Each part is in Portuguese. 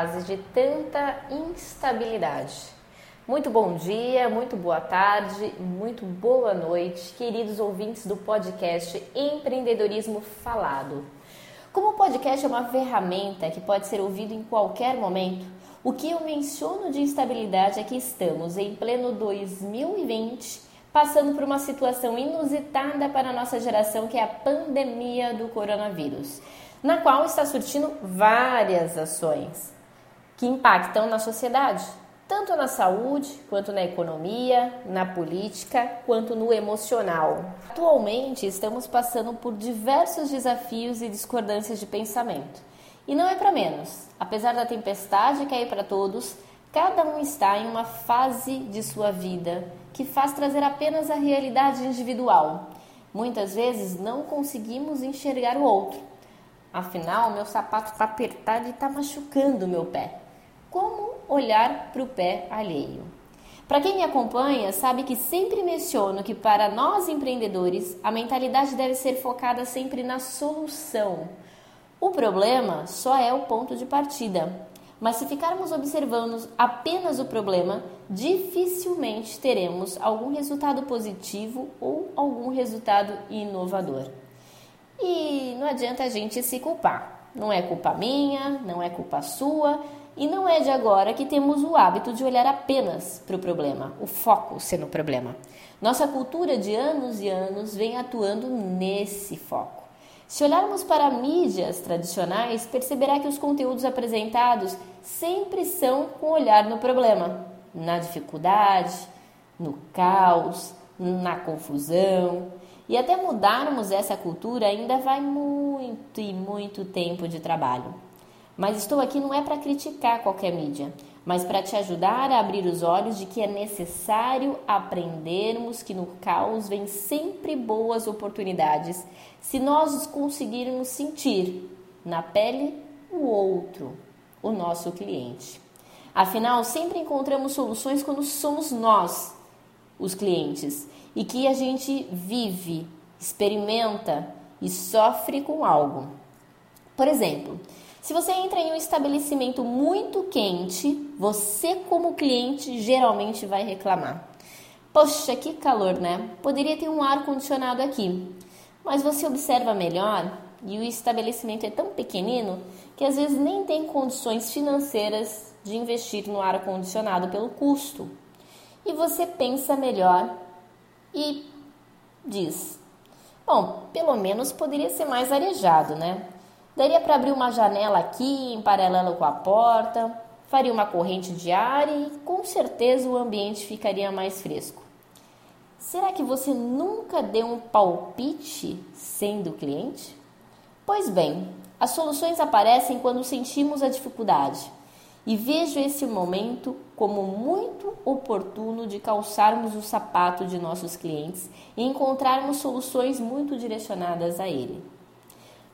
fase de tanta instabilidade. Muito bom dia, muito boa tarde, muito boa noite, queridos ouvintes do podcast Empreendedorismo Falado. Como o podcast é uma ferramenta que pode ser ouvido em qualquer momento, o que eu menciono de instabilidade é que estamos em pleno 2020 passando por uma situação inusitada para a nossa geração, que é a pandemia do coronavírus, na qual está surtindo várias ações que impactam na sociedade, tanto na saúde, quanto na economia, na política, quanto no emocional. Atualmente, estamos passando por diversos desafios e discordâncias de pensamento. E não é para menos. Apesar da tempestade cair para todos, cada um está em uma fase de sua vida que faz trazer apenas a realidade individual. Muitas vezes não conseguimos enxergar o outro. Afinal, meu sapato está apertado e está machucando o meu pé. Como olhar para o pé alheio? Para quem me acompanha, sabe que sempre menciono que para nós empreendedores, a mentalidade deve ser focada sempre na solução. O problema só é o ponto de partida. Mas se ficarmos observando apenas o problema, dificilmente teremos algum resultado positivo ou algum resultado inovador. E não adianta a gente se culpar. Não é culpa minha, não é culpa sua, e não é de agora que temos o hábito de olhar apenas para o problema, o foco ser no problema. Nossa cultura de anos e anos vem atuando nesse foco. Se olharmos para mídias tradicionais, perceberá que os conteúdos apresentados sempre são com olhar no problema, na dificuldade, no caos, na confusão. E até mudarmos essa cultura ainda vai muito e muito tempo de trabalho. Mas estou aqui não é para criticar qualquer mídia, mas para te ajudar a abrir os olhos de que é necessário aprendermos que no caos vem sempre boas oportunidades se nós conseguirmos sentir na pele o outro, o nosso cliente. Afinal, sempre encontramos soluções quando somos nós os clientes e que a gente vive, experimenta e sofre com algo. Por exemplo, se você entra em um estabelecimento muito quente, você, como cliente, geralmente vai reclamar. Poxa, que calor, né? Poderia ter um ar condicionado aqui. Mas você observa melhor e o estabelecimento é tão pequenino que às vezes nem tem condições financeiras de investir no ar condicionado pelo custo. E você pensa melhor e diz: Bom, pelo menos poderia ser mais arejado, né? Daria para abrir uma janela aqui em paralelo com a porta, faria uma corrente de ar e com certeza o ambiente ficaria mais fresco. Será que você nunca deu um palpite sendo cliente? Pois bem, as soluções aparecem quando sentimos a dificuldade. E vejo esse momento como muito oportuno de calçarmos o sapato de nossos clientes e encontrarmos soluções muito direcionadas a ele.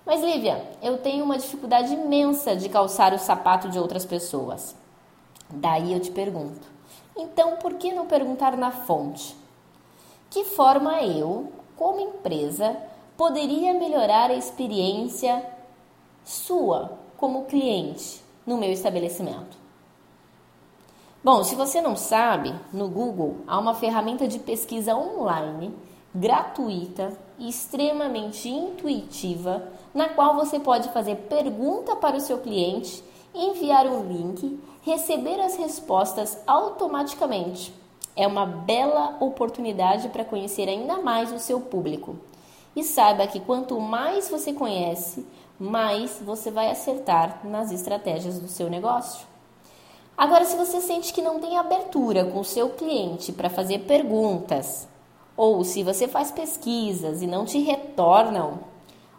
Mas Lívia, eu tenho uma dificuldade imensa de calçar o sapato de outras pessoas. Daí eu te pergunto: então por que não perguntar na fonte? Que forma eu, como empresa, poderia melhorar a experiência sua como cliente no meu estabelecimento? Bom, se você não sabe, no Google há uma ferramenta de pesquisa online gratuita e extremamente intuitiva, na qual você pode fazer pergunta para o seu cliente, enviar um link, receber as respostas automaticamente. É uma bela oportunidade para conhecer ainda mais o seu público. E saiba que quanto mais você conhece, mais você vai acertar nas estratégias do seu negócio. Agora, se você sente que não tem abertura com o seu cliente para fazer perguntas, ou se você faz pesquisas e não te retornam,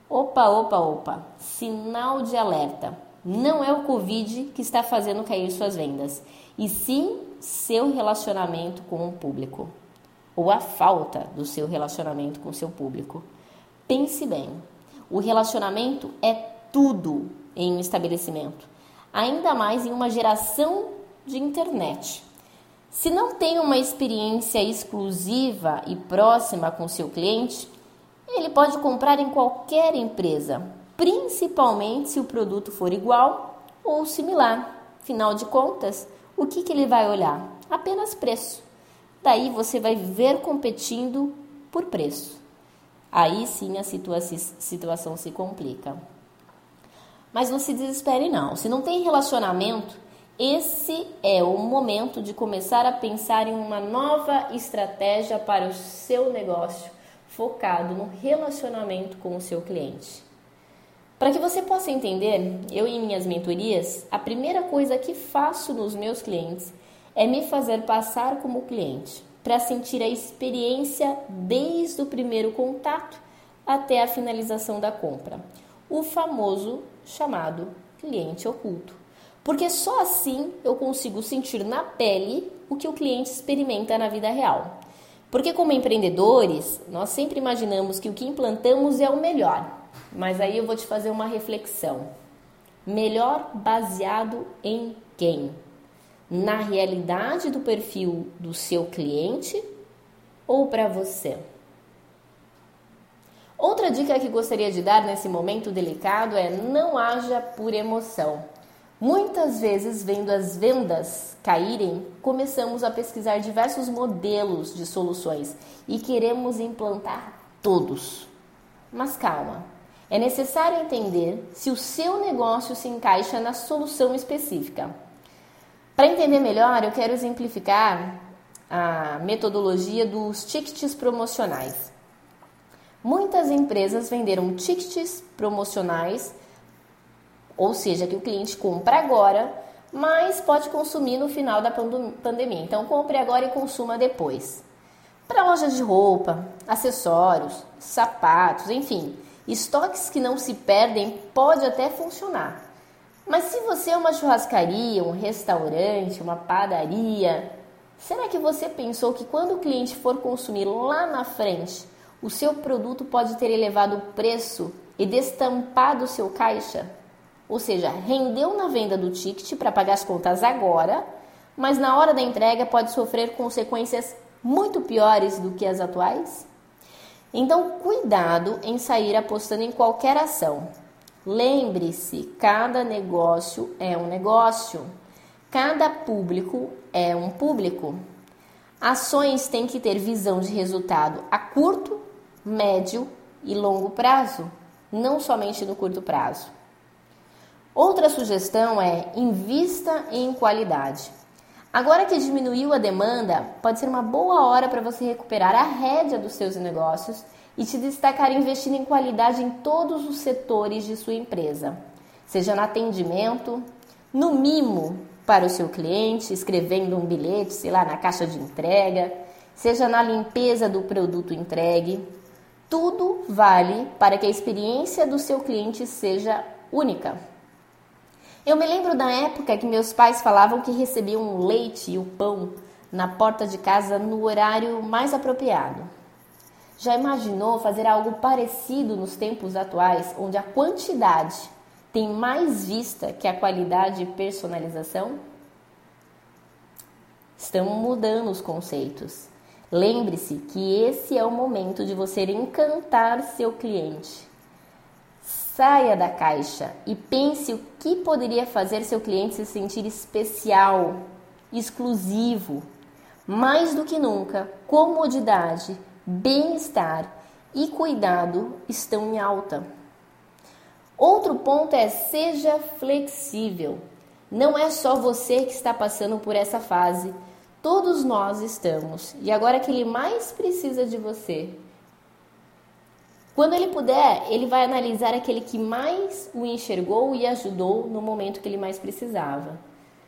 opa, opa, opa, sinal de alerta. Não é o Covid que está fazendo cair suas vendas, e sim seu relacionamento com o público, ou a falta do seu relacionamento com o seu público. Pense bem, o relacionamento é tudo em um estabelecimento, ainda mais em uma geração de internet. Se não tem uma experiência exclusiva e próxima com seu cliente, ele pode comprar em qualquer empresa, principalmente se o produto for igual ou similar. Afinal de contas, o que, que ele vai olhar? Apenas preço. Daí você vai ver competindo por preço. Aí sim a situa situação se complica. Mas não se desespere não. Se não tem relacionamento, esse é o momento de começar a pensar em uma nova estratégia para o seu negócio, focado no relacionamento com o seu cliente. Para que você possa entender, eu em minhas mentorias, a primeira coisa que faço nos meus clientes é me fazer passar como cliente, para sentir a experiência desde o primeiro contato até a finalização da compra, o famoso chamado cliente oculto porque só assim eu consigo sentir na pele o que o cliente experimenta na vida real. Porque, como empreendedores, nós sempre imaginamos que o que implantamos é o melhor, mas aí eu vou te fazer uma reflexão. Melhor baseado em quem? Na realidade do perfil do seu cliente ou para você? Outra dica que gostaria de dar nesse momento delicado é não haja por emoção. Muitas vezes, vendo as vendas caírem, começamos a pesquisar diversos modelos de soluções e queremos implantar todos. Mas calma, é necessário entender se o seu negócio se encaixa na solução específica. Para entender melhor, eu quero exemplificar a metodologia dos tickets promocionais. Muitas empresas venderam tickets promocionais ou seja, que o cliente compra agora, mas pode consumir no final da pandemia. Então, compre agora e consuma depois. Para lojas de roupa, acessórios, sapatos, enfim, estoques que não se perdem pode até funcionar. Mas se você é uma churrascaria, um restaurante, uma padaria, será que você pensou que quando o cliente for consumir lá na frente, o seu produto pode ter elevado o preço e destampado o seu caixa? Ou seja, rendeu na venda do ticket para pagar as contas agora, mas na hora da entrega pode sofrer consequências muito piores do que as atuais? Então, cuidado em sair apostando em qualquer ação. Lembre-se, cada negócio é um negócio. Cada público é um público. Ações têm que ter visão de resultado a curto, médio e longo prazo, não somente no curto prazo. Outra sugestão é invista em qualidade. Agora que diminuiu a demanda, pode ser uma boa hora para você recuperar a rédea dos seus negócios e te destacar investindo em qualidade em todos os setores de sua empresa, seja no atendimento, no mimo para o seu cliente, escrevendo um bilhete, sei lá, na caixa de entrega, seja na limpeza do produto entregue. Tudo vale para que a experiência do seu cliente seja única. Eu me lembro da época que meus pais falavam que recebiam o leite e o pão na porta de casa no horário mais apropriado. Já imaginou fazer algo parecido nos tempos atuais, onde a quantidade tem mais vista que a qualidade e personalização? Estamos mudando os conceitos. Lembre-se que esse é o momento de você encantar seu cliente. Saia da caixa e pense o que poderia fazer seu cliente se sentir especial, exclusivo. Mais do que nunca, comodidade, bem-estar e cuidado estão em alta. Outro ponto é seja flexível. Não é só você que está passando por essa fase, todos nós estamos. E agora que ele mais precisa de você quando ele puder, ele vai analisar aquele que mais o enxergou e ajudou no momento que ele mais precisava.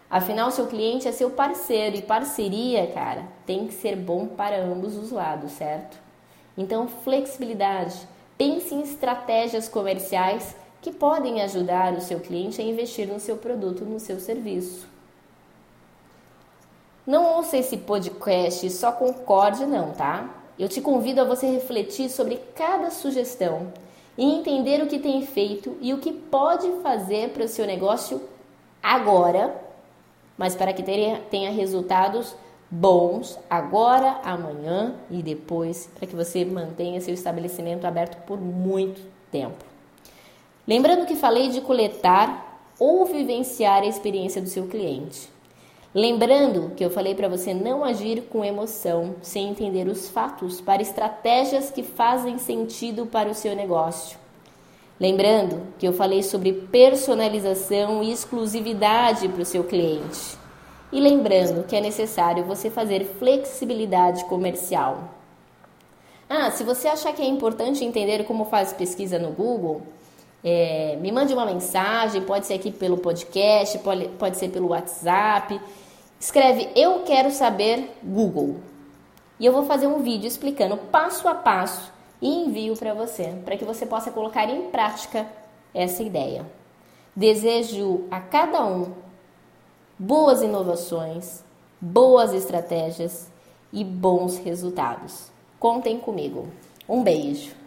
Afinal, seu cliente é seu parceiro e parceria, cara, tem que ser bom para ambos os lados, certo? Então, flexibilidade. Pense em estratégias comerciais que podem ajudar o seu cliente a investir no seu produto, no seu serviço. Não ouça esse podcast só concorde, não, tá? Eu te convido a você refletir sobre cada sugestão e entender o que tem feito e o que pode fazer para o seu negócio agora, mas para que tenha resultados bons agora, amanhã e depois, para que você mantenha seu estabelecimento aberto por muito tempo. Lembrando que falei de coletar ou vivenciar a experiência do seu cliente. Lembrando que eu falei para você não agir com emoção, sem entender os fatos, para estratégias que fazem sentido para o seu negócio. Lembrando que eu falei sobre personalização e exclusividade para o seu cliente. E lembrando que é necessário você fazer flexibilidade comercial. Ah, se você achar que é importante entender como faz pesquisa no Google, é, me mande uma mensagem, pode ser aqui pelo podcast, pode, pode ser pelo WhatsApp. Escreve Eu quero saber Google. E eu vou fazer um vídeo explicando passo a passo e envio para você, para que você possa colocar em prática essa ideia. Desejo a cada um boas inovações, boas estratégias e bons resultados. Contem comigo. Um beijo.